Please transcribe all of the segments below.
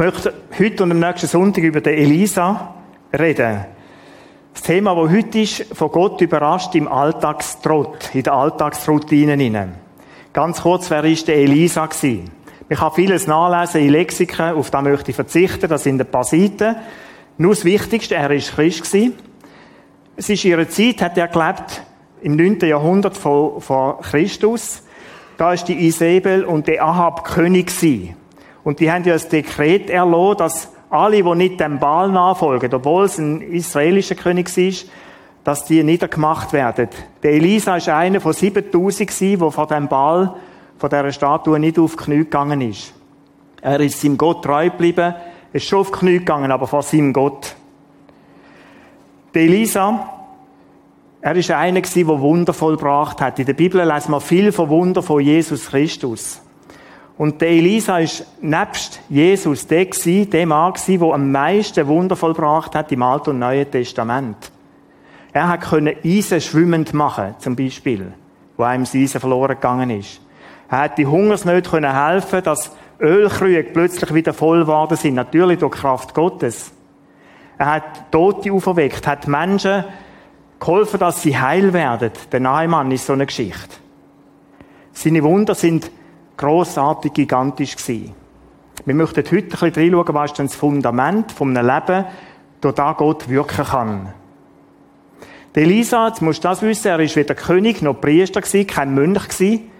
möchte heute und am nächsten Sonntag über den Elisa reden. Das Thema, das heute ist, von Gott überrascht im Alltagstrott, in der Alltagsroutinen. Ganz kurz, wer ist der Elisa gewesen? Ich kann vieles nachlesen in Lexiken, auf das möchte ich verzichten, das sind ein paar Seiten. Nur das Wichtigste, er war Christ. Es ist in ihrer Zeit, hat er gelebt, im 9. Jahrhundert vor, Christus. Da ist die Isabel und der Ahab König. Und die haben ja das Dekret erlassen, dass alle, die nicht dem Baal nachfolgen, obwohl es ein israelischer König ist, dass die niedergemacht werden. Der Elisa ist einer von 7000 gewesen, der von dem Baal, von dieser Statue nicht auf die Knie gegangen ist. Er ist seinem Gott treu geblieben, ist schon auf die Knie gegangen, aber vor seinem Gott. Der Elisa, er ist einer gewesen, der Wunder vollbracht hat. In der Bibel lesen wir viel von Wunder von Jesus Christus. Und der Elisa ist nebst Jesus der gewesen, der Mann gewesen, der am meisten Wunder vollbracht hat im Alten und Neuen Testament. Er hat können Eisen schwimmend machen, zum Beispiel, wo einem das Eisen verloren gegangen ist. Er hat die Hungersnöte können helfen, dass Ölkrüge plötzlich wieder voll geworden sind, natürlich durch Kraft Gottes. Er hat Tote auferweckt, hat Menschen geholfen, dass sie heil werden. Der Nahmann ist so eine Geschichte. Seine Wunder sind grossartig, gigantisch gewesen. Wir möchten heute ein bisschen reinschauen, was denn das Fundament von einem Leben, durch Gott wirken kann. Der Elisa, jetzt musst du das wissen, er ist weder König noch Priester gewesen, kein Mönch gewesen,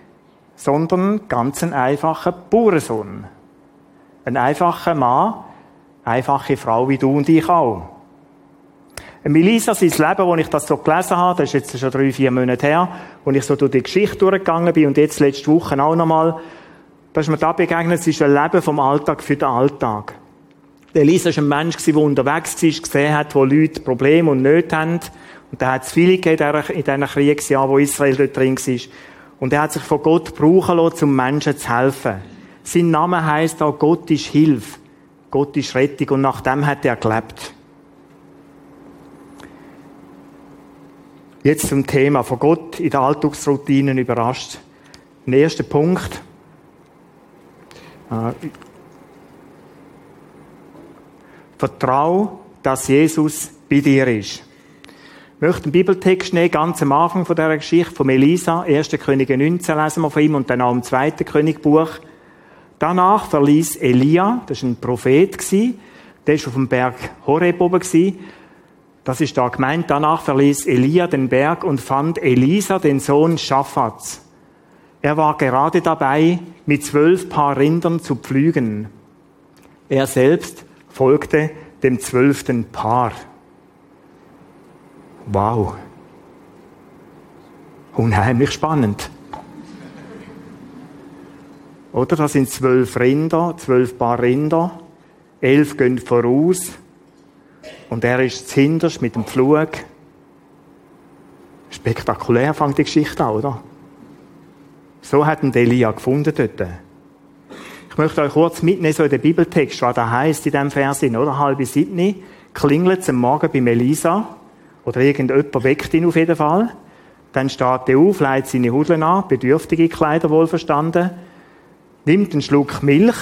sondern ganz ein einfacher Bauernsohn. Ein einfacher Mann, einfache Frau wie du und ich auch. Melissa, sein Leben, wo ich das so gelesen habe, das ist jetzt schon drei, vier Monate her, wo ich so durch die Geschichte durchgegangen bin und jetzt letzte Woche auch nochmal, da ist mir da begegnet, es ist ein Leben vom Alltag für den Alltag. Der Elisa war ein Mensch, der unterwegs war, gesehen hat, wo Leute Probleme und Nöte haben. Und da hat es viele gegeben in diesen Kriegsjahren, wo Israel dort drin war. Und er hat sich von Gott brauchen lassen, um Menschen zu helfen. Sein Name heisst auch, Gott ist Hilfe. Gott ist Rettung. Und nach dem hat er gelebt. Jetzt zum Thema von Gott in den Alltagsroutinen überrascht. Der erste Punkt. Äh, Vertrau, dass Jesus bei dir ist. Ich möchte einen Bibeltext nehmen, ganz am Anfang von dieser Geschichte von Elisa, 1. Könige 19 lesen wir von ihm und dann auch im 2. Königbuch. Danach verließ Elia, das war ein Prophet, der war auf dem Berg Horeb oben, das ist da gemeint. Danach verließ Elia den Berg und fand Elisa, den Sohn Schaffats. Er war gerade dabei, mit zwölf Paar Rindern zu pflügen. Er selbst folgte dem zwölften Paar. Wow. Unheimlich spannend. Oder? Das sind zwölf Rinder, zwölf Paar Rinder. Elf gehen voraus, und er ist zuhinterst mit dem Pflug. Spektakulär fängt die Geschichte an, oder? So hat ihn Elia gefunden dort. Ich möchte euch kurz mitnehmen, so in den Bibeltext, was da heißt in diesem Vers, oder? Halbe Siebni, klingelt es am Morgen bei Melisa, oder irgendjemand weckt ihn auf jeden Fall. Dann steht er auf, leitet seine Hudeln an, bedürftige Kleider wohlverstanden, nimmt einen Schluck Milch,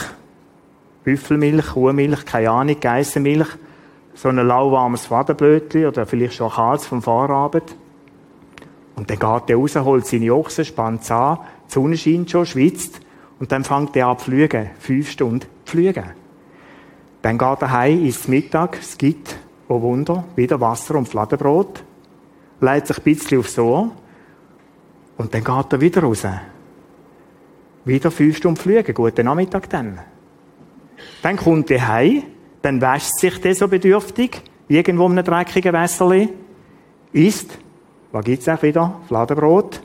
Büffelmilch, Kuhmilch, keine Ahnung, Geissenmilch, so ein lauwarmes Wadenblötchen oder vielleicht schon Kalz vom Vorabend. Und dann geht er raus, holt seine Ochsen, spannt es an, die Sonne scheint schon, schwitzt und dann fängt er an zu fliegen. Fünf Stunden fliegen. Dann geht er heim, isst Mittag, es gibt, oh Wunder, wieder Wasser und Fladenbrot, leitet sich ein bisschen aufs Ohr und dann geht er wieder raus. Wieder fünf Stunden fliegen, guten Nachmittag dann. Dann kommt er heim, dann wäscht sich der so bedürftig, irgendwo in einem dreckigen Wässerli, isst, was gibt's auch wieder? Fladenbrot.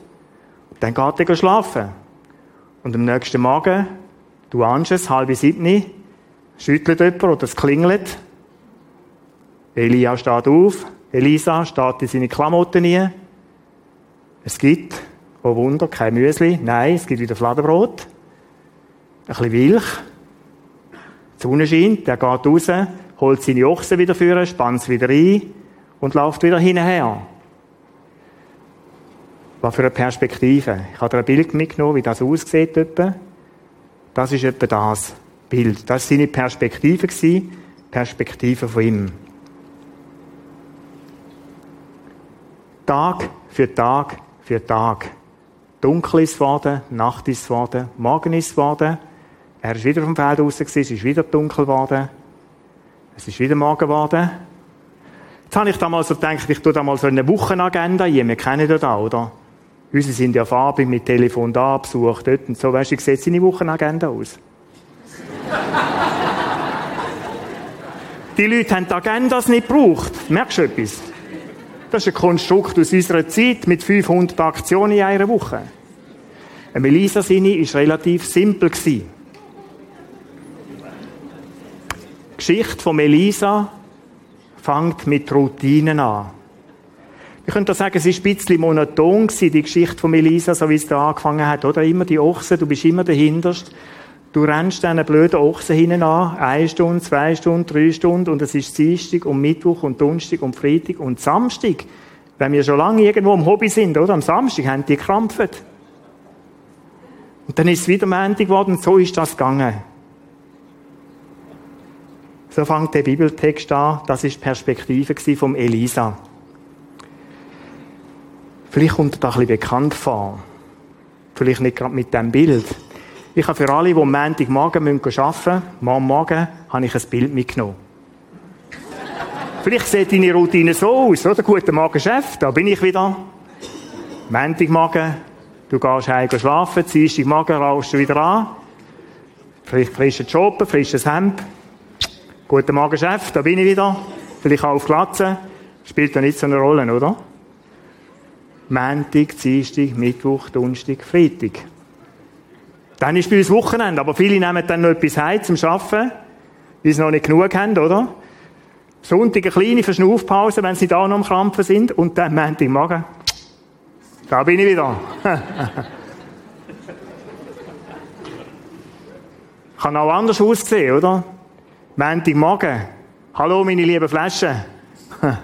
Dann geht er schlafen. Und am nächsten Morgen, du ahnst es, halb schüttelt jemand oder es klingelt. Elia steht auf, Elisa steht in seine Klamotten rein. Es gibt, oh Wunder, kein Müsli. Nein, es gibt wieder Fladenbrot. Ein bisschen Milch. Die Sonne scheint, der geht raus, holt seine Ochsen wieder führen, spannt es wieder ein und läuft wieder hinterher. Was für eine Perspektive. Ich habe dir ein Bild mitgenommen, wie das aussieht. Etwa. Das ist etwa das. Bild. Das war seine Perspektive, Perspektive von ihm. Tag für Tag für Tag. Dunkel ist geworden, Nacht ist geworden, Morgen ist geworden. Er ist wieder vom Feld raus, es ist wieder dunkel geworden. Es ist wieder Morgen geworden. Jetzt habe ich da mal so gedacht, ich tue da mal so eine Wochenagenda ein. Wir kennen das auch, oder? Unsere sind ja farbig mit Telefon da, Besuch dort und so. Weißt du, wie sieht seine Wochenagenda aus? die Leute haben die Agendas nicht gebraucht. Merkst du etwas? Das ist ein Konstrukt aus unserer Zeit mit 500 Aktionen in einer Woche. Eine Melisa Sini war relativ simpel. Die Geschichte von Melisa fängt mit Routinen an. Ich könnte sagen, es war ein bisschen monoton, die Geschichte von Melisa, so wie es da angefangen hat. Oder immer die Ochsen, du bist immer dahinterst. Du rennst diesen blöden Ochsen hinten an, eine Stunde, zwei Stunden, drei Stunden, und es ist Dienstag und Mittwoch und Donnerstag und Freitag und Samstag. Wenn wir schon lange irgendwo im Hobby sind, oder? Am Samstag haben die gekrampft. Und dann ist es wieder Montag geworden, und so ist das gegangen. So fängt der Bibeltext an, das ist die Perspektive vom Elisa. Vielleicht kommt er da ein bisschen bekannt vor. Vielleicht nicht gerade mit dem Bild. Ich habe für alle, die am Montagmorgen arbeiten müssen, morgen Morgen, habe ich ein Bild mitgenommen. Vielleicht sieht deine Routine so aus, oder? Guten Morgen, Chef, da bin ich wieder. Montagmorgen, du gehst heim schlafen, Dienstagmorgen rauchst du wieder an. Vielleicht frischer Job, frisches Hemd. Guten Morgen, Chef, da bin ich wieder. Vielleicht auch auf Glatze. Spielt da nicht so eine Rolle, oder? Montag, Dienstag, Mittwoch, Donnerstag, Freitag. Dann ist bei uns Wochenende, aber viele nehmen dann noch etwas heim zum Arbeiten, weil sie noch nicht genug haben, oder? Sonntag eine kleine Verschnaufpause, wenn sie da noch am Krampfen sind, und dann Montagmorgen. Da bin ich wieder. Kann auch anders aussehen, oder? Montagmorgen. Hallo, meine lieben Flaschen.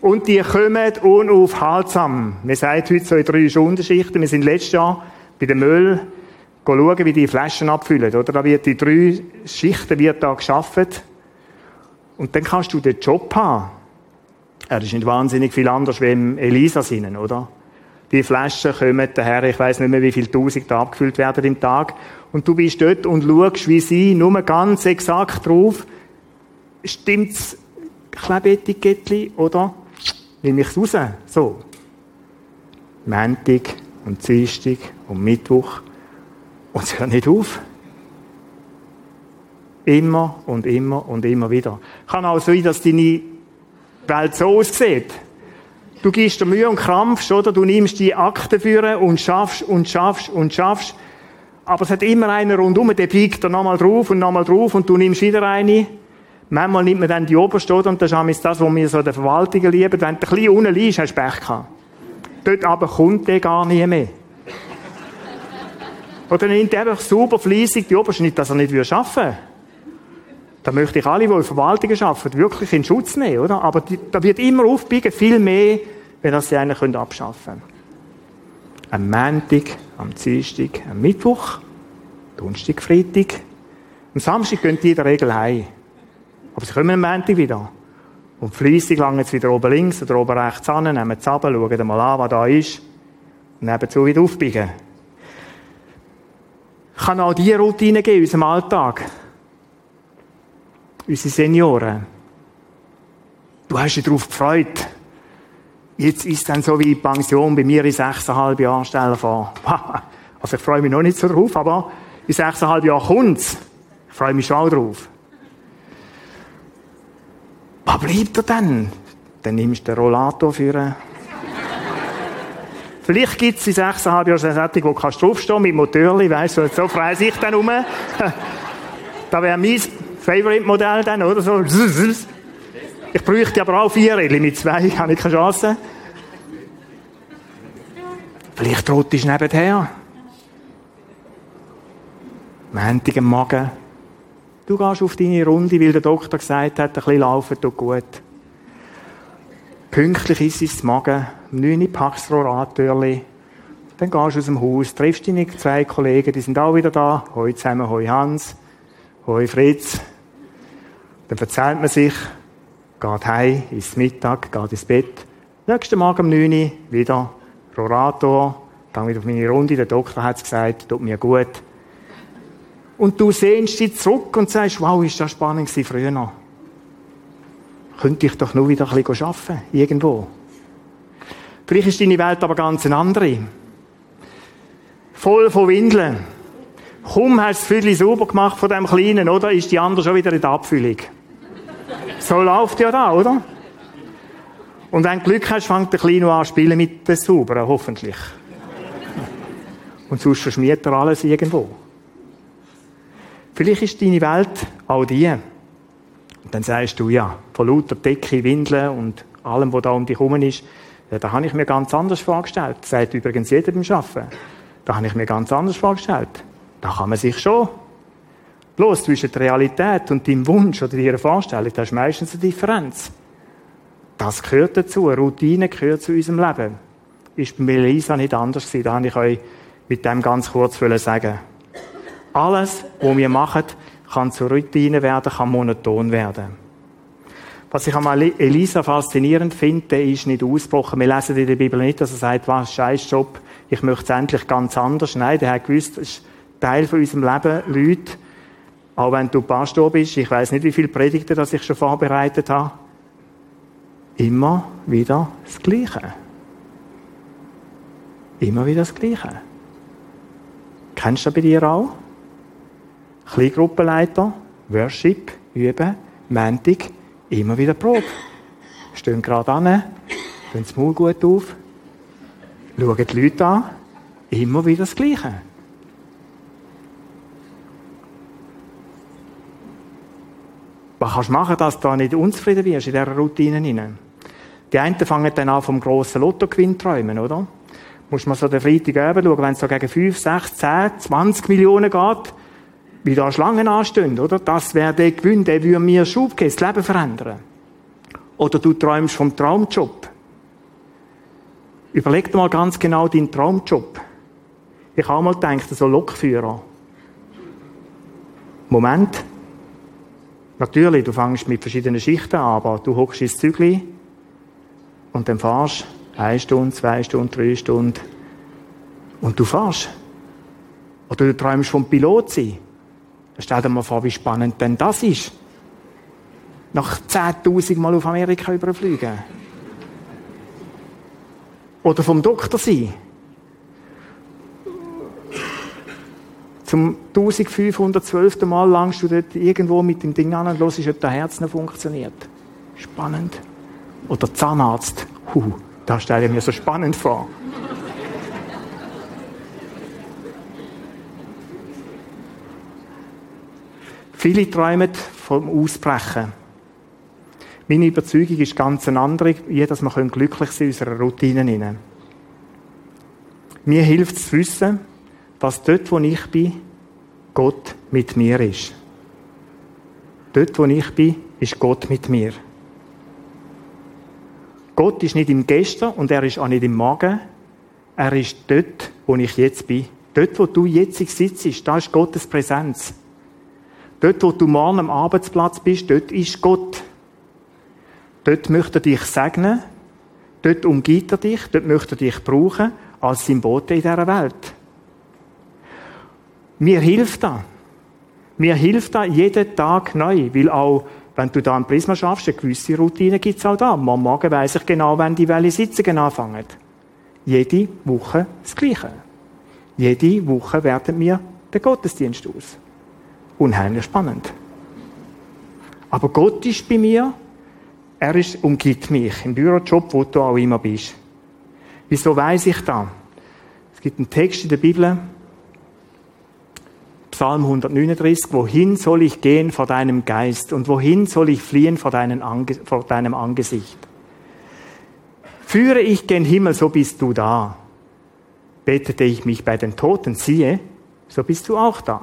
Und die kommen unaufhaltsam. Wir sagen heute so in drei Stundenschichten. Wir sind letztes Jahr bei dem Müll schauen, wie die Flaschen abfüllen. Oder? Da wird die drei Schichten wird da geschafft. Und dann kannst du den Job haben. Er ist nicht wahnsinnig viel anders wie im Elisa-Sinnen, oder? Die Flaschen kommen daher, ich weiß nicht mehr, wie viele Tausend da abgefüllt werden im Tag. Und du bist dort und schaust, wie sie nur ganz exakt drauf, stimmt's Klebeetikettli, oder? Nehme ich es raus. So. Montag und Dienstag und Mittwoch und es hört nicht auf. Immer und immer und immer wieder. Kann auch sein, dass deine Welt so aussieht. Du gibst dir Mühe und krampfst, oder? Du nimmst die Akten führen und schaffst und schaffst und schaffst. Aber es hat immer einer rundum, der piekt da nochmal drauf und nochmal drauf und du nimmst wieder eine. Manchmal nimmt man dann die oberste, oder? Und das ist das, was wir so der Verwaltung lieben. Wenn du ein bisschen unten liegst, hast du Pech gehabt. Dort aber kommt der gar nicht mehr. Oder nimmt er einfach super fleissig die oberste, nicht, dass er nicht arbeiten würde. Da möchte ich alle, die in Verwaltungen arbeiten, wirklich in Schutz nehmen, oder? Aber die, da wird immer aufbiegen, viel mehr, wenn das sie einen abschaffen können. Am Montag, am Dienstag, am Mittwoch, Donnerstag, Freitag. Am Samstag gehen die in der Regel heim. Aber sie kommen am Montag wieder. Und fleissig langen sie wieder oben links oder oben rechts an, nehmen es ab, schauen mal an, was da ist. Und nebenzu wieder aufbiegen. Kann auch diese Routine geben in unserem Alltag. Unsere Senioren. Du hast dich darauf gefreut. Jetzt ist es dann so wie Pension bei mir in sechseinhalb Jahren stellen vor. Also ich freue mich noch nicht so drauf, aber in sechseinhalb Jahren kommt's. Ich freue mich schon drauf. Was bleibt er denn? Dann nimmst du den Rollator für. Vielleicht gibt es in sechseinhalb Jahren eine Sättig, wo kannst du draufstehen mit Motorli, weißt du, so frei sich dann um. da wäre mein Favorite-Modell dann, oder so. Ich bräuchte aber auch vier mit zwei habe ich keine Chance. Vielleicht trottest du nebenher. Montag am Morgen. Du gehst auf deine Runde, weil der Doktor gesagt hat, ein bisschen laufen tut gut. Pünktlich ist es Magen, um 9 Uhr packst du Rollantörli. Dann gehst du aus dem Haus, triffst deine zwei Kollegen, die sind auch wieder da. Hoi zusammen, hoi Hans. hoi Fritz. Dann erzählt man sich, geht heim, ins Mittag, geht ins Bett. Nächsten Morgen um 9 Uhr wieder Rorator, gehe wieder auf meine Runde, der Doktor hat es gesagt, tut mir gut. Und du sehnst dich zurück und sagst, wow, ist das spannend früher noch. Könnte ich doch nur wieder ein bisschen arbeiten, irgendwo. Vielleicht ist deine Welt aber ganz eine andere. Voll von Windeln. Kaum hast du das Viertel sauber gemacht von dem Kleinen, oder? Ist die andere schon wieder in der Abfüllung. So läuft ja da, oder? Und wenn du Glück hast, fängt der Kleine an spielen mit den Sauberen, hoffentlich. Und sonst verschmiert er alles irgendwo. Vielleicht ist deine Welt auch die. Und dann sagst du, ja, von lauter Decke, Windeln und allem, was da um dich herum ist, ja, da habe ich mir ganz anders vorgestellt. Das sagt übrigens jeder beim Arbeiten. Da habe ich mir ganz anders vorgestellt. Da kann man sich schon. Bloß zwischen der Realität und deinem Wunsch oder deiner Vorstellung, da ist meistens eine Differenz. Das gehört dazu. Routine gehört zu unserem Leben. Ist bei Elisa nicht anders gewesen. Da habe ich euch mit dem ganz kurz sagen. Alles, was wir machen, kann zur Routine werden, kann monoton werden. Was ich an Elisa faszinierend finde, ist nicht ausgebrochen. Wir lesen in der Bibel nicht, dass er sagt, was, scheiß Job, ich möchte es endlich ganz anders. Nein, der hat gewusst, das ist Teil von unserem Leben, Leute, auch wenn du Pastor bist, ich weiß nicht, wie viele Predigten das ich schon vorbereitet habe, immer wieder das Gleiche. Immer wieder das Gleiche. Kennst du das bei dir auch? Kleingruppenleiter, Worship, Üben, Montag, immer wieder Probe. Stehen gerade an, tun das Maul gut auf, schauen die Leute an, immer wieder das Gleiche. Was kannst du machen, dass du da nicht unzufrieden wirst in dieser Routine hinein? Die einen fangen dann an vom grossen Lottogewinn träumen, oder? Muss man so den Freitagabend schauen, wenn es so gegen 5, 6, 10, 20 Millionen geht, wie da Schlangen anstehen, oder? Das wäre der Gewinn, der würde mir Schub geben, das Leben verändern. Oder du träumst vom Traumjob. Überleg dir mal ganz genau deinen Traumjob. Ich habe mal gedacht, so Lokführer. Moment. Natürlich, du fängst mit verschiedenen Schichten an, aber du hockst ins Zügli und dann fahrst eine Stunde, zwei Stunden, drei Stunden und du fahrst. Oder du träumst vom Pilot sein. Stell dir mal vor, wie spannend denn das ist. Nach 10.000 Mal auf Amerika überfliegen. Oder vom Doktor sein. Zum 1512. Mal langst du dort irgendwo mit dem Ding an und hörst, ob dein Herz noch funktioniert. Spannend. Oder Zahnarzt. Huh, das stelle ich mir so spannend vor. Viele träumen vom Ausbrechen. Meine Überzeugung ist ganz eine andere, wie dass wir glücklich sein in unserer Routine. Mir hilft es zu wissen, dass dort, wo ich bin, Gott mit mir ist. Dort, wo ich bin, ist Gott mit mir. Gott ist nicht im Gestern und er ist auch nicht im Morgen. Er ist dort, wo ich jetzt bin. Dort, wo du jetzt sitzt, da ist Gottes Präsenz. Dort, wo du morgen am Arbeitsplatz bist, dort ist Gott. Dort möchte er dich segnen. Dort umgibt er dich. Dort möchte er dich brauchen als Symbol in dieser Welt. Mir hilft das. Mir hilft das jeden Tag neu, weil auch, wenn du da am Prisma schaffst, eine gewisse Routine gibt es auch da. Am Morgen weiss ich genau, wenn die Welle Sitzungen anfangen. Jede Woche das Gleiche. Jede Woche werten wir den Gottesdienst aus unheimlich spannend. Aber Gott ist bei mir, er ist, umgibt mich im Bürojob, wo du auch immer bist. Wieso weiß ich das? Es gibt einen Text in der Bibel, Psalm 139, wohin soll ich gehen vor deinem Geist und wohin soll ich fliehen vor, Ange vor deinem Angesicht? Führe ich gen Himmel, so bist du da. Betete ich mich bei den Toten, siehe, so bist du auch da.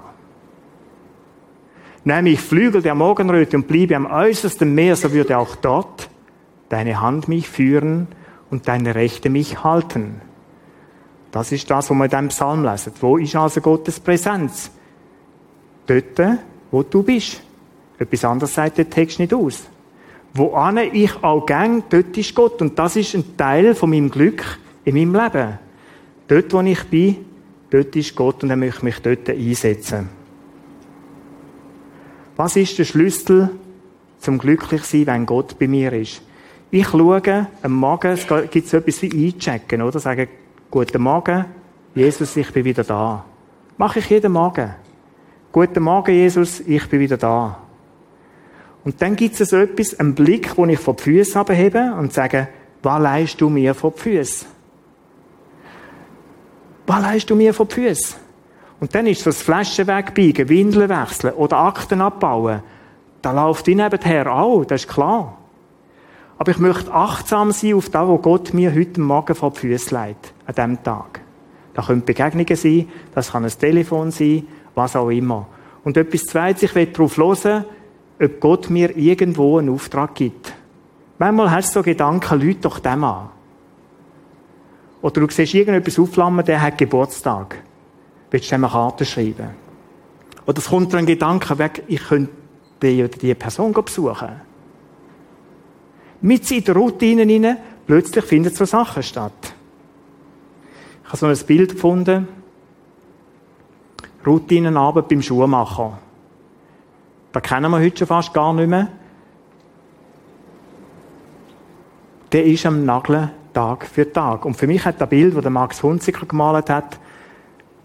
Nehme ich Flügel der Morgenröte und bliebe am äußersten Meer, so würde auch dort deine Hand mich führen und deine Rechte mich halten. Das ist das, was wir in diesem Psalm lesen. Wo ist also Gottes Präsenz? Dort, wo du bist. Etwas anderes sagt der Text nicht aus. Wo ich auch gang, dort ist Gott. Und das ist ein Teil von meinem Glück in meinem Leben. Dort, wo ich bin, dort ist Gott und er möchte mich dort einsetzen. Was ist der Schlüssel zum Glücklichsein, wenn Gott bei mir ist? Ich schaue am Morgen, es gibt so etwas wie einchecken, oder? Sagen, guten Morgen, Jesus, ich bin wieder da. Mache ich jeden Morgen. Guten Morgen, Jesus, ich bin wieder da. Und dann gibt es so etwas, einen Blick, den ich vor die Füße habe und sage, was leist du mir vor die Füße? Was leist du mir vor die Füße? Und dann ist das Flaschen wegbiegen, Windeln wechseln oder Akten abbauen. Da läuft ich nebenher auch, das ist klar. Aber ich möchte achtsam sein auf das, was Gott mir heute Morgen vor die Füße legt, an diesem Tag. Da können Begegnungen sein, das kann ein Telefon sein, was auch immer. Und etwas Zweites, ich will darauf hören, ob Gott mir irgendwo einen Auftrag gibt. Manchmal hast du so Gedanken, Leute doch dem an. Oder du siehst irgendetwas aufflammen, der hat Geburtstag. Willst du dem eine Karte schreiben? Oder es kommt dir ein Gedanke weg, ich könnte die oder die Person besuchen. Mit in der Routine hinein, plötzlich finden so Sachen statt. Ich habe so ein Bild gefunden. Routinenabend beim Schuhmacher. Da kennen wir heute schon fast gar nicht mehr. Der ist am Nageln Tag für Tag. Und für mich hat das Bild, das Max Hunziker gemalt hat,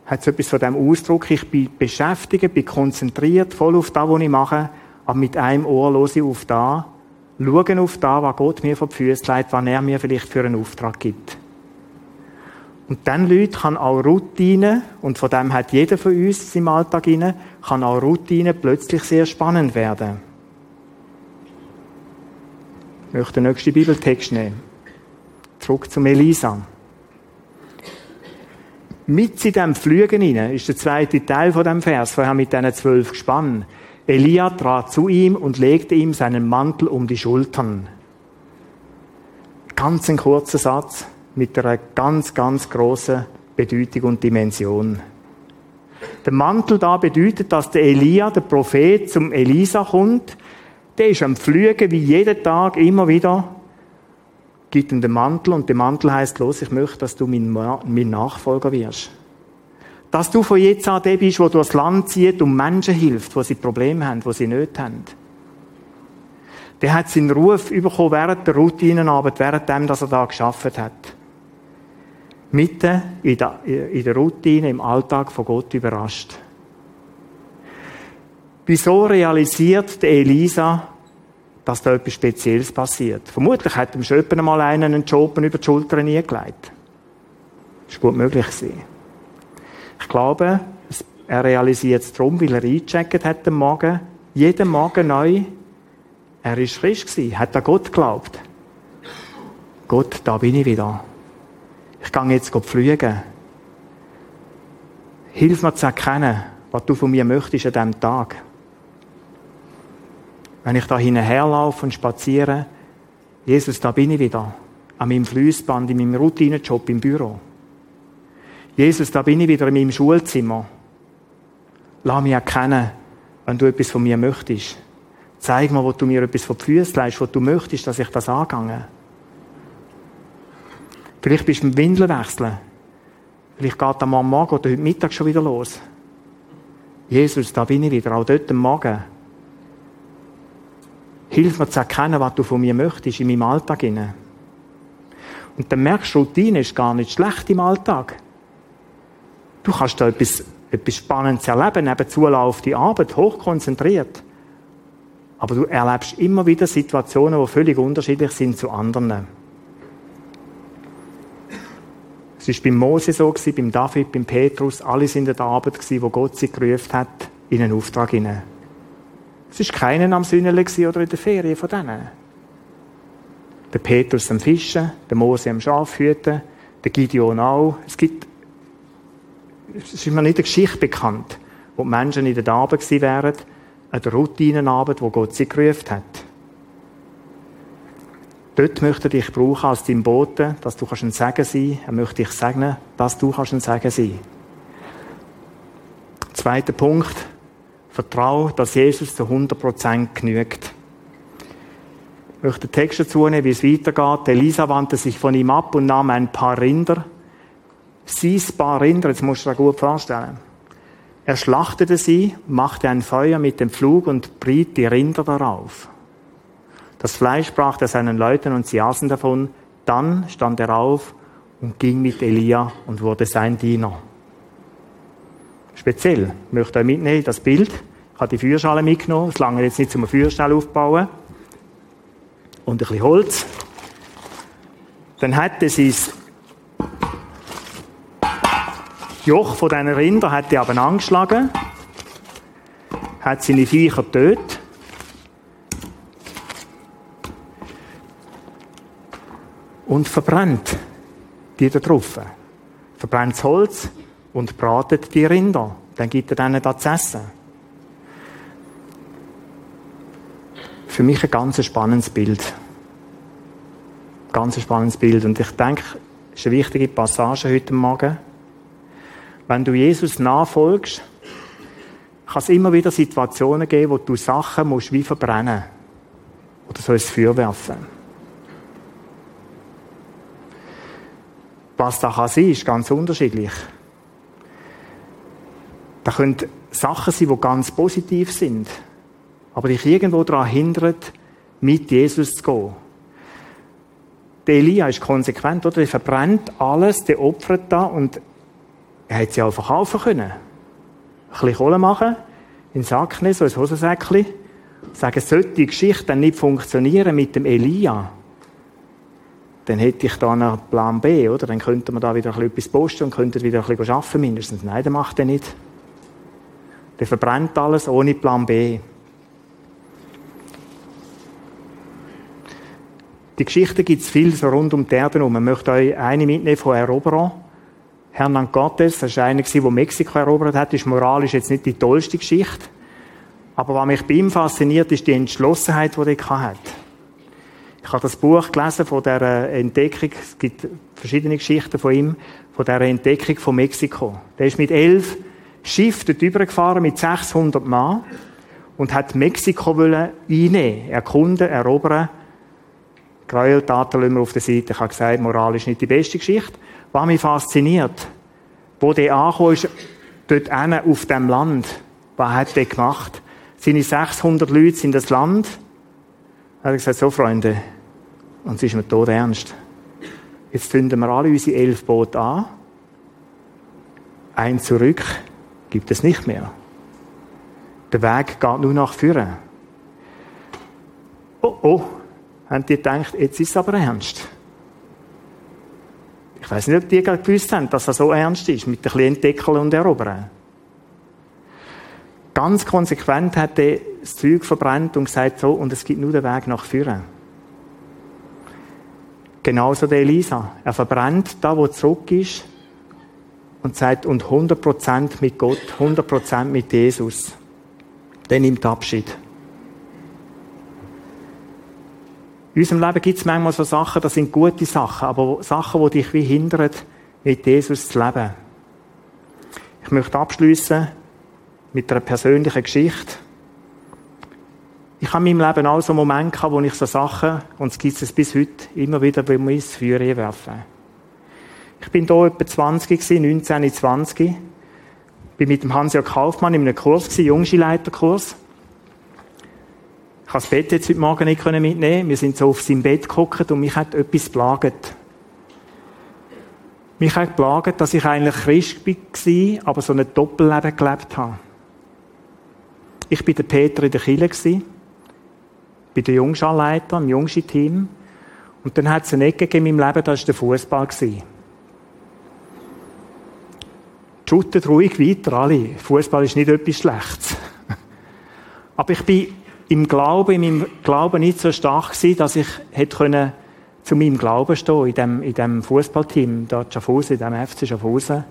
hat so etwas von dem Ausdruck, ich bin beschäftigt, bin konzentriert, voll auf das, was ich mache, aber mit einem Ohr höre ich auf das, schaue auf das, was Gott mir vor die Füße legt, was er mir vielleicht für einen Auftrag gibt. Und dann, Leute, kann auch Routine, und von dem hat jeder von uns im Alltag inne, kann auch Routine plötzlich sehr spannend werden. Ich möchte den nächsten Bibeltext nehmen. Zurück zum Elisa. Mit in diesem Flügen hinein ist der zweite Teil von dem Vers, vorher mit diesen zwölf Gespannen. Elia trat zu ihm und legte ihm seinen Mantel um die Schultern. Ganz ein kurzer Satz mit einer ganz, ganz großen Bedeutung und Dimension. Der Mantel da bedeutet, dass der Elia, der Prophet, zum Elisa kommt. Der ist am Flügen wie jeden Tag immer wieder. Gibt ihm den Mantel und der Mantel heißt los, ich möchte, dass du mein, mein Nachfolger wirst. Dass du von jetzt an der bist, wo du das Land zieht und Menschen hilft, wo sie Probleme haben, wo sie nicht haben. Der hat seinen Ruf bekommen während der Routinenarbeit, während dem, dass er da geschafft hat mitten in der, in der Routine, im Alltag von Gott überrascht. Wieso realisiert Elisa, dass da etwas Spezielles passiert? Vermutlich hat ihm schon einmal einen einen Job über die Schulter eingelegt. Das ist gut möglich gewesen. Ich glaube, er realisiert es darum, weil er eingecheckt hat am Morgen, jeden Morgen neu, er ist frisch gewesen, hat an Gott geglaubt. Gott, da bin ich wieder ich gehe jetzt fliegen. Hilf mir zu erkennen, was du von mir möchtest an diesem Tag. Wenn ich da hinherlaufe und spaziere, Jesus, da bin ich wieder. An meinem Fließband, in meinem Routinejob im Büro. Jesus, da bin ich wieder in meinem Schulzimmer. Lass mich erkennen, wenn du etwas von mir möchtest. Zeig mir, wo du mir etwas von den Füßen leist, wo du möchtest, dass ich das angehe. Vielleicht bist du im Windeln wechseln. Vielleicht geht am Morgen oder heute Mittag schon wieder los. Jesus, da bin ich wieder, auch dort am Morgen. Hilf mir zu erkennen, was du von mir möchtest in meinem Alltag. Und dann merkst du, Routine ist gar nicht schlecht im Alltag. Du kannst da etwas, etwas Spannendes erleben, nebenzu läuft die Arbeit, hochkonzentriert. Aber du erlebst immer wieder Situationen, die völlig unterschiedlich sind zu anderen. Es war beim Mose so, beim David, beim Petrus, alle sind in der Arbeit, wo Gott sie gerufen hat, in einen Auftrag hinein. Es war keiner am Sünneln oder in der Ferien von denen. Der Petrus am Fischen, der Mose am Schafhüten, der Gideon auch. Es gibt, es ist mir nicht eine Geschichte bekannt, wo die Menschen in der Arbeit wären, an der Routinenarbeit, wo Gott sie gerufen hat. Dort möchte er dich brauchen als dein Bote, dass du ein Segen sein kannst. Er möchte dich segnen, dass du ein Segen sein Zweiter Punkt. Vertraue, dass Jesus zu 100% genügt. Ich möchte den Text dazu nehmen, wie es weitergeht. Elisa wandte sich von ihm ab und nahm ein paar Rinder. Sein paar Rinder, jetzt musst du dir gut vorstellen. Er schlachtete sie, machte ein Feuer mit dem Pflug und briet die Rinder darauf. Das Fleisch brachte er seinen Leuten und sie aßen davon. Dann stand er auf und ging mit Elia und wurde sein Diener. Speziell. Ich möchte euch mitnehmen, das Bild. Ich habe die Feuerschale mitgenommen. Es lange jetzt nicht zum Feuerstall aufbauen. Und ein bisschen Holz. Dann hat er sein Joch von diesen Rindern hat er aber angeschlagen, hat seine Viecher getötet. Und verbrennt die da drauf. Verbrennt das Holz und bratet die Rinder. Dann gibt er denen das zu essen. Für mich ein ganz spannendes Bild. Ganz spannendes Bild. Und ich denke, es ist eine wichtige Passage heute Morgen. Wenn du Jesus nachfolgst, kann es immer wieder Situationen geben, wo du Sachen musst wie verbrennen oder so ins Feuer werfen. Was da kann sein, ist ganz unterschiedlich. Da können Sachen sein, die ganz positiv sind, aber dich irgendwo daran hindert, mit Jesus zu gehen. Der Elia ist konsequent, oder? Er verbrennt alles, der opfert da und er hätte sie auch verkaufen können. Ein bisschen Kohle machen, in Sack so ein Hosensäckchen. Sagen, sollte die Geschichte dann nicht funktionieren mit dem Elia, dann hätte ich da einen Plan B, oder? Dann könnte man da wieder ein etwas posten und könnte wieder ein bisschen arbeiten mindestens. Nein, der macht er nicht. Der verbrennt alles ohne Plan B. Die Geschichte gibt es viel so rund um die Erde herum. Man möchte euch eine mitnehmen von Eroberon. Hernan Cortés, das war einer, der Mexiko erobert hat, ist moralisch jetzt nicht die tollste Geschichte. Aber was mich bei ihm fasziniert, ist die Entschlossenheit, die er hat. Ich habe das Buch gelesen von der Entdeckung, es gibt verschiedene Geschichten von ihm, von der Entdeckung von Mexiko. Der ist mit elf Schiffen dort übergefahren, mit 600 Mann, und hat Mexiko wollen einnehmen, erkunden, erobern. Gräueltaten lassen wir auf der Seite. Ich habe gesagt, moralisch nicht die beste Geschichte was mich fasziniert, wo der angekommen ist, dort auf dem Land, was hat der gemacht? Seine 600 Leute sind das Land. Er hat gesagt, so Freunde, und es ist mir tot ernst. Jetzt zünden wir alle unsere elf Boote an. Ein zurück gibt es nicht mehr. Der Weg geht nur nach vorne. Oh, oh, haben die gedacht, jetzt ist es aber ernst. Ich weiß nicht, ob die gewusst haben, dass das so ernst ist, mit den kleinen Deckeln und Erobern. Ganz konsequent hat er das Zeug verbrannt und gesagt, so, und es gibt nur den Weg nach vorne. Genauso der Elisa. Er verbrennt da, wo zurück ist, und sagt, und 100% mit Gott, 100% mit Jesus. Der nimmt Abschied. In unserem Leben gibt es manchmal so Sachen, das sind gute Sachen, aber Sachen, die dich wie hindern, mit Jesus zu leben. Ich möchte abschließen mit einer persönlichen Geschichte. Ich habe in meinem Leben auch so Momente gehabt, wo ich so Sachen, und es gibt es bis heute, immer wieder bei mir ins Feuer werfen. Ich bin hier etwa 20 gewesen, 19, 20. Bin mit dem Hans-Jörg Kaufmann in einem Kurs gewesen, Jungskileiterkurs. Ich konnte das Bett jetzt heute Morgen nicht mitnehmen. Wir sind so auf seinem Bett geguckt und mich hat etwas plagt. Mich hat plagt, dass ich eigentlich Christ war, aber so ein Doppelleben gelebt habe. Ich war der Peter in der Kirche, bin der Jungschalleiter im Jungschi-Team. Und dann hat es eine Ecke in meinem Leben, das war der Fußball. Shootet ruhig weiter, alle. Fußball ist nicht etwas Schlechtes. Aber ich bin im Glauben, in meinem Glauben nicht so stark gewesen, dass ich hätte können zu meinem Glauben stehen in dem, in dem Fußballteam, da Schaffhausen, in dem FC Schaffhausen.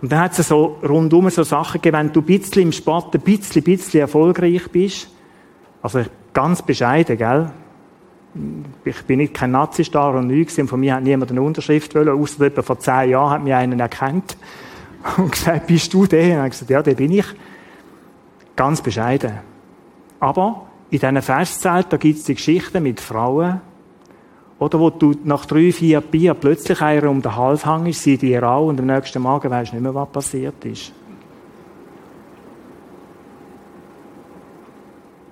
Und dann hat es so rundum so Sachen gegeben, wenn du ein bisschen im Sport ein bisschen, bisschen erfolgreich bist, also ganz bescheiden, gell? Ich bin nicht kein Nazi-Star und nichts, von mir hat niemand eine Unterschrift wollen, außer etwa vor zehn Jahren hat mir einen erkannt und gesagt, bist du der? Und ich gesagt, ja, der bin ich Ganz bescheiden. Aber in diesen Festzelt, da gibt es die Geschichten mit Frauen, oder wo du nach drei, vier Bier plötzlich einer um den Hals hängst, sie dir auch und am nächsten Morgen weißt du nicht mehr, was passiert ist.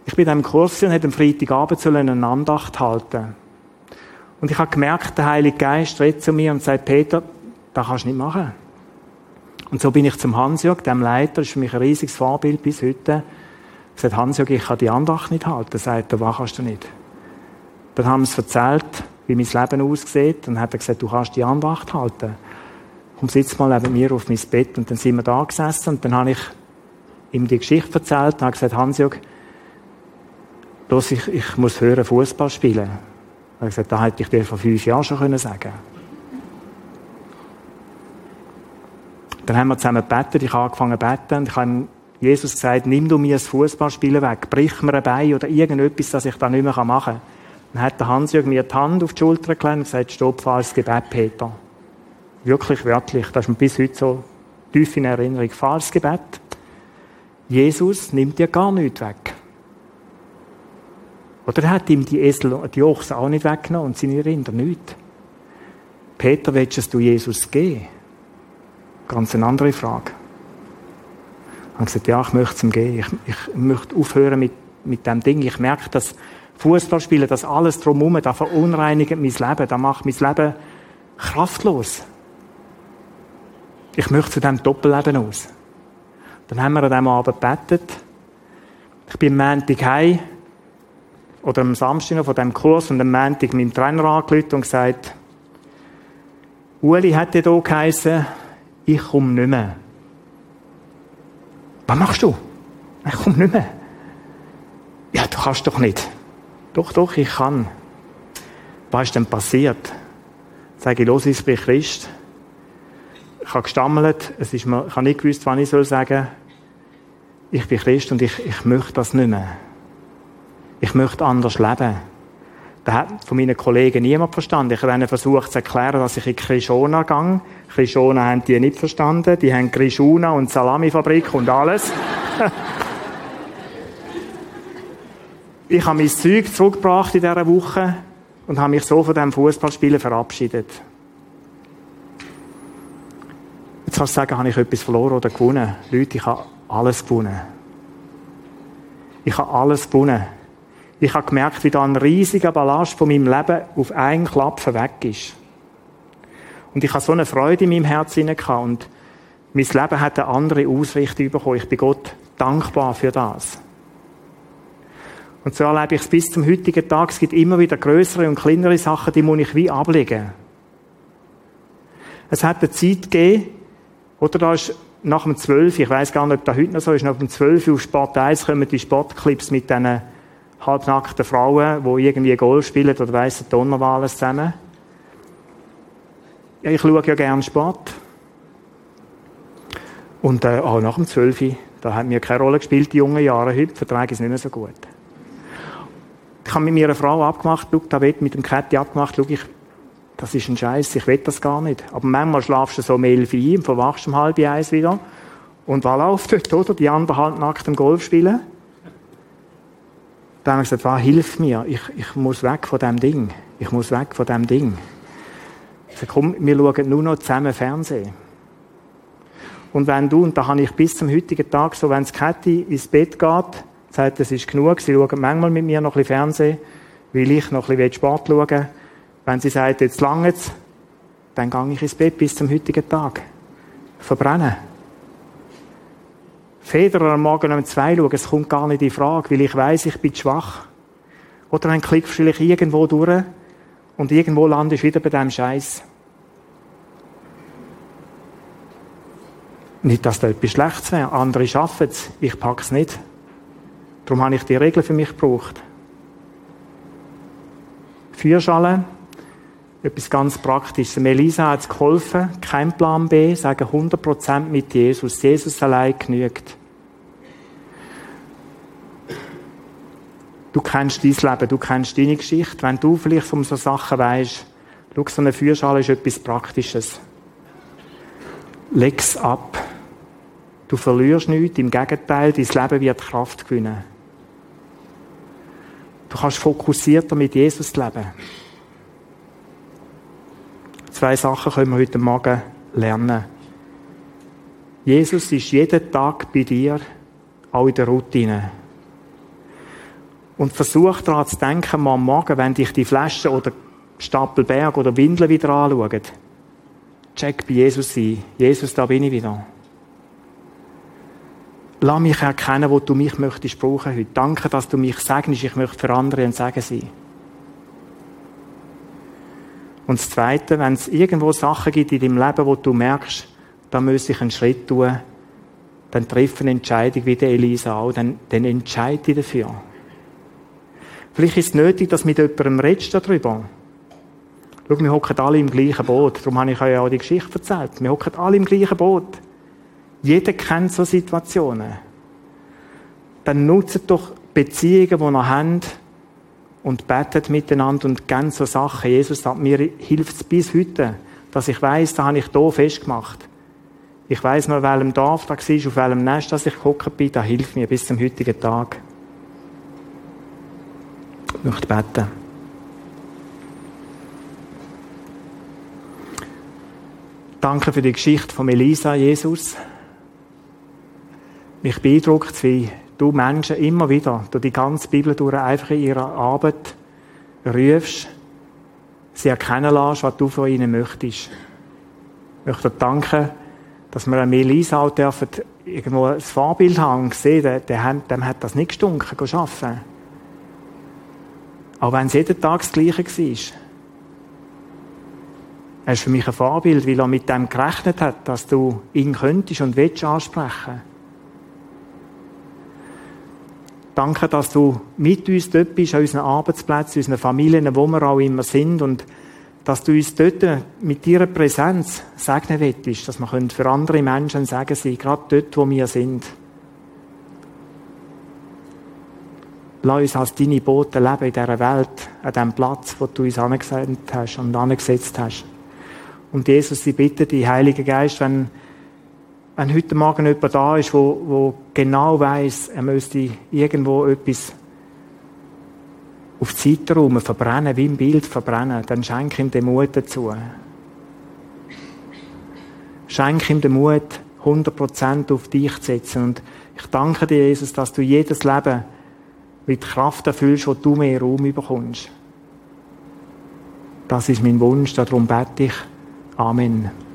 Ich bin in diesem Kurs und hätte am Freitagabend eine Andacht halten. Und ich habe gemerkt, der Heilige Geist redet zu mir und sagt, Peter, das kannst du nicht machen. Und so bin ich zum Hansjörg, dem Leiter, das ist für mich ein riesiges Vorbild bis heute. Ich sagte, Hansjörg, ich kann die Andacht nicht halten. Er sagt, was kannst du nicht? Dann haben sie erzählt, wie mein Leben aussieht. Dann hat er gesagt, du kannst die Andacht halten. Komm, sitz mal neben mir auf mein Bett. Und dann sind wir da gesessen und dann habe ich ihm die Geschichte erzählt und habe gesagt, Hansjörg, bloß ich, ich muss hören Fußball spielen. Er hat gesagt, das hätte ich dir vor fünf Jahren schon können sagen Dann haben wir zusammen gebetet, ich habe angefangen zu beten und ich habe Jesus gesagt, nimm du mir das Fußballspielen weg, brich mir ein Bein oder irgendetwas, dass ich da nicht mehr machen kann. Dann hat der Hans-Jürgen mir die Hand auf die Schulter gelegt und gesagt, stopp, falsches Gebet, Peter. Wirklich wörtlich, das ist mir bis heute so tief in Erinnerung. Falsches Gebet. Jesus nimmt dir gar nichts weg. Oder er hat ihm die Esel und die Ochsen auch nicht weggenommen und seine Rinder nicht. Peter, willst du Jesus geben? Ganz eine andere Frage. Ich habe gesagt, ja, ich möchte es ihm geben. Ich, ich möchte aufhören mit, mit dem Ding. Ich merke, dass Fußballspielen, das alles drumherum, da verunreinigt mein Leben, da macht mein Leben kraftlos. Ich möchte zu diesem Doppelleben aus. Dann haben wir an diesem Abend gebetet. Ich bin am Montag heim, oder am Samstag noch von diesem Kurs und am Montag meinem Trainer angerufen und gesagt, Uli hat ja hier geheissen, ich komme nicht mehr. Was machst du? Ich komme nicht mehr. Ja, du kannst doch nicht. Doch, doch, ich kann. Was ist denn passiert? Sage ich, los, ich bin Christ. Ich habe gestammelt, es ist mir, ich habe nicht gewusst, wann ich soll sagen. Ich bin Christ und ich, ich möchte das nicht mehr. Ich möchte anders leben. Das hat von meinen Kollegen niemand verstanden. Ich habe ihnen versucht zu erklären, dass ich in Krishona gehe. Krishona haben die nicht verstanden. Die haben Krishuna und Salamifabrik und alles. ich habe mein Zeug zurückgebracht in dieser Woche und habe mich so von diesem Fußballspielen verabschiedet. Jetzt kannst du sagen, habe ich etwas verloren oder gewonnen? Leute, ich habe alles gewonnen. Ich habe alles gewonnen. Ich habe gemerkt, wie da ein riesiger Ballast von meinem Leben auf einen Klapp weg ist. Und ich habe so eine Freude in meinem Herzen gehabt und mein Leben hat eine andere Ausrichtung bekommen. Ich bin Gott dankbar für das. Und so erlebe ich es bis zum heutigen Tag. Es gibt immer wieder größere und kleinere Sachen, die muss ich wie ablegen. Es hat eine Zeit gegeben, oder da ist nach dem 12, ich weiß gar nicht, ob das heute noch so ist, nach dem 12 auf Sport 1 kommen die Sportclips mit diesen halbnackten Frauen, die irgendwie Golf spielen oder weissen Donnerwahlen zusammen. Ja, ich schaue ja gerne Sport. Und äh, auch nach dem 12, da hat mir keine Rolle gespielt, die jungen Jahre. Heute vertrage ich es nicht mehr so gut. Ich habe mit meiner Frau abgemacht, schau, da wird mit dem Kätti abgemacht, schau, ich, das ist ein Scheiß, ich will das gar nicht. Aber manchmal schlafst du so um elf ein und verwachst um halb eins wieder. Und was läuft dort, oder? Die anderen halt nackt im Golf spielen. Dann habe ich gesagt, was hilft mir? Ich, ich muss weg von dem Ding. Ich muss weg von dem Ding. Ich sage, komm, wir schauen nur noch zusammen Fernsehen. Und wenn du, und da habe ich bis zum heutigen Tag so, wenn das Kätti ins Bett geht, sagt, es ist genug, sie schauen manchmal mit mir noch ein bisschen Fernsehen, weil ich noch ein bisschen Sport schauen Wenn sie sagt, jetzt lange dann gehe ich ins Bett bis zum heutigen Tag. Verbrennen. Federer am Morgen um zwei schauen, es kommt gar nicht in Frage, weil ich weiß, ich bin schwach. Oder dann klickst du vielleicht irgendwo durch und irgendwo landest du wieder bei diesem Scheiß. Nicht, dass da etwas Schlechtes wäre. Andere schaffen es. Ich packe es nicht. Darum habe ich die Regeln für mich gebraucht. Feuerschale, etwas ganz Praktisches. Melisa hat es geholfen, kein Plan B, sagen 100% mit Jesus. Jesus allein genügt. Du kennst dein Leben, du kennst deine Geschichte. Wenn du vielleicht von so Sachen weißt, schau, so eine Feuerschale ist etwas Praktisches. Leg's ab. Du verlierst nichts, im Gegenteil, dein Leben wird Kraft gewinnen. Du kannst fokussierter mit Jesus leben. Zwei Sachen können wir heute Morgen lernen. Jesus ist jeden Tag bei dir, auch in der Routine. Und versuch daran zu denken, mal am Morgen, wenn dich die Flaschen oder Stapelberg oder Windeln wieder anschauen. Check bei Jesus ein. Jesus, da bin ich wieder. Lass mich erkennen, wo du mich möchtest brauchen heute. Danke, dass du mich segnest. Ich möchte für andere ein Segen sein. Und das Zweite, wenn es irgendwo Sachen gibt in deinem Leben, wo du merkst, da muss ich einen Schritt tun, dann triff eine Entscheidung wie der Elisa auch, dann, dann entscheide ich dafür. Vielleicht ist es nötig, dass mit jemandem redest darüber. Schau, wir hocken alle im gleichen Boot. Darum habe ich euch auch die Geschichte erzählt. Wir hocken alle im gleichen Boot. Jeder kennt so Situationen. Dann nutzt doch Beziehungen, die ihr habt, und betet miteinander und kennt so Sachen. Jesus sagt mir, hilft es bis heute, dass ich weiß, da habe ich hier festgemacht. Ich weiß noch, welchem Dorf da war, auf welchem Nest dass ich geguckt bin, da hilft mir bis zum heutigen Tag. Ich möchte beten. Danke für die Geschichte von Elisa, Jesus. Mich beeindruckt, wie du Menschen immer wieder durch die ganze Bibel durch einfach in ihrer Arbeit rufst, sie erkennen lässt, was du von ihnen möchtest. Ich möchte dir danken, dass wir eine Elisa auch dürfen, irgendwo ein Vorbild haben und sehen, der, der, dem hat das nicht gestunken, arbeiten. Auch wenn es jeden Tag das Gleiche war. Er ist für mich ein Vorbild, weil er mit dem gerechnet hat, dass du ihn könntest und willst ansprechen. Danke, dass du mit uns dort bist, an unseren Arbeitsplätzen, unseren Familien, wo wir auch immer sind und dass du uns dort mit deiner Präsenz segnen willst, dass wir für andere Menschen sagen sein, gerade dort, wo wir sind. Lass uns als deine Boten leben in dieser Welt, an dem Platz, wo du uns angesetzt hast und angesetzt hast. Und Jesus, ich bitte dich, Heiliger Geist, wenn, wenn heute Morgen jemand da ist, wo, wo genau weiß, er müsste irgendwo etwas auf die Seite rum verbrennen, wie im Bild verbrennen, dann schenk ihm den Mut dazu. Schenk ihm den Mut, 100% auf dich zu setzen. Und ich danke dir, Jesus, dass du jedes Leben mit Kraft erfüllst, wo du mehr Raum bekommst. Das ist mein Wunsch, darum bete ich. Amen.